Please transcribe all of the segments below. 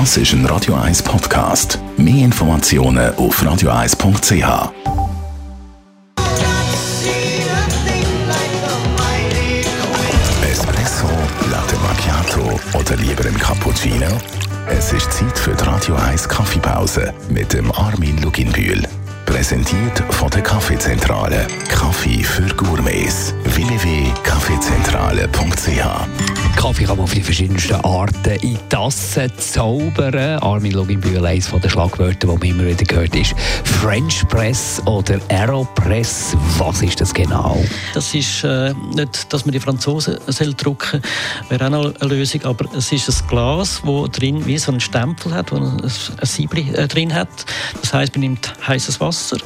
Das ist ein Radio 1 Podcast. Mehr Informationen auf radio1.ch. Espresso, Latte Macchiato oder lieber ein Cappuccino? Es ist Zeit für die Radio 1 Kaffeepause mit dem Armin Luginbühl. Präsentiert von der Kaffeezentrale. Kaffee für Gourmets. www.kaffeezentrale.ch Kaffee kann man auf die verschiedensten Arten in Tassen zaubern. Armin Loginbühl, eines der Schlagwörter, die man immer wieder gehört, ist French Press oder Aeropress. Was ist das genau? Das ist äh, nicht, dass man die Franzosen soll drucken wäre auch eine Lösung, aber es ist ein Glas, wo drin wie so einen Stempel hat, wo ein, ein Siebli äh, drin hat. Das heißt, man nimmt heißes Wasser,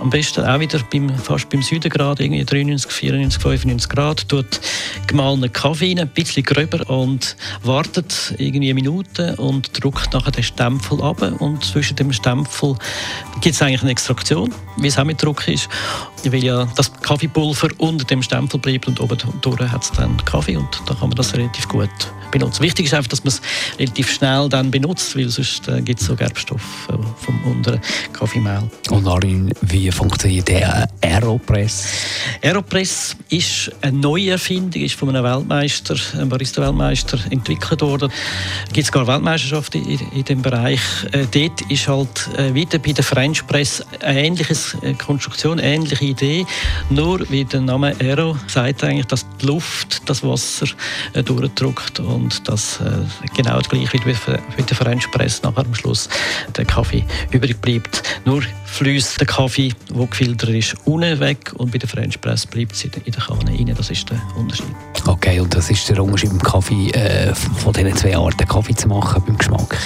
am besten auch wieder beim, fast beim Südengrad, irgendwie 93, 94, 95 Grad, tut gemahlenen Kaffee rein, ein bisschen gröber und wartet irgendwie eine Minute und druckt nachher den Stempel ab und zwischen dem Stempel gibt es eigentlich eine Extraktion, wie es auch mit Druck ist, weil ja das Kaffeepulver unter dem Stempel bleibt und oben durch hat es dann Kaffee und da kann man das relativ gut benutzen. Wichtig ist einfach, dass man es relativ schnell dann benutzt, weil sonst äh, gibt es so Gerbstoff äh, vom unteren Kaffeemehl. Und Arin, wie funktioniert der Aeropress? Aeropress ist eine neue Erfindung, ist von einem Weltmeister, einem Barista-Weltmeister entwickelt worden. Es gibt sogar Weltmeisterschaften in, in dem Bereich. Äh, dort ist halt äh, wieder bei der French Press eine ähnliche äh, Konstruktion, ähnliche Idee, nur wie der Name Aero sagt eigentlich, dass die Luft das Wasser äh, durchdrückt und das äh, genau das gleiche wie bei der French Press nachher am Schluss der Kaffee übrig bleibt. Nur fließt der Kaffee, der gefiltert ist, unten weg und bei der French Press bleibt es in der Kanne rein. Das ist der Unterschied. Okay, und das ist der Unterschied beim Kaffee, äh, von diesen zwei Arten Kaffee zu machen, beim Geschmack?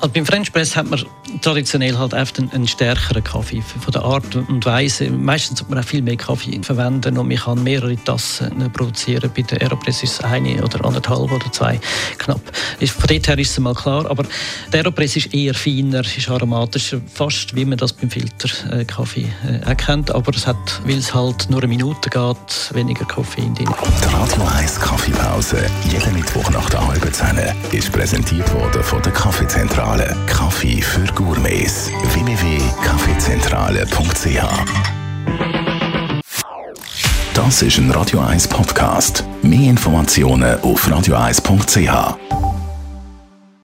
Also beim French Press hat man traditionell halt oft einen, einen stärkeren Kaffee von der Art und Weise. Meistens sollte man auch viel mehr Kaffee verwenden und man kann mehrere Tassen produzieren. Bei der Aeropress ist es eine oder anderthalb oder zwei knapp. Von dort her ist es mal klar. Aber der Aeropress ist eher feiner, ist aromatischer, fast wie man das beim Filterkaffee äh, erkennt. Aber es hat, weil es halt nur eine Minute geht, weniger Koffein drin. Die Radio 1 Kaffeepause, jeden Mittwoch nach der halben Zehn, ist präsentiert worden von der Kaffeezentrale. Kaffee für Gourmets. www.kaffeezentrale.ch Das ist ein Radio 1 Podcast. Mehr Informationen auf radio1.ch.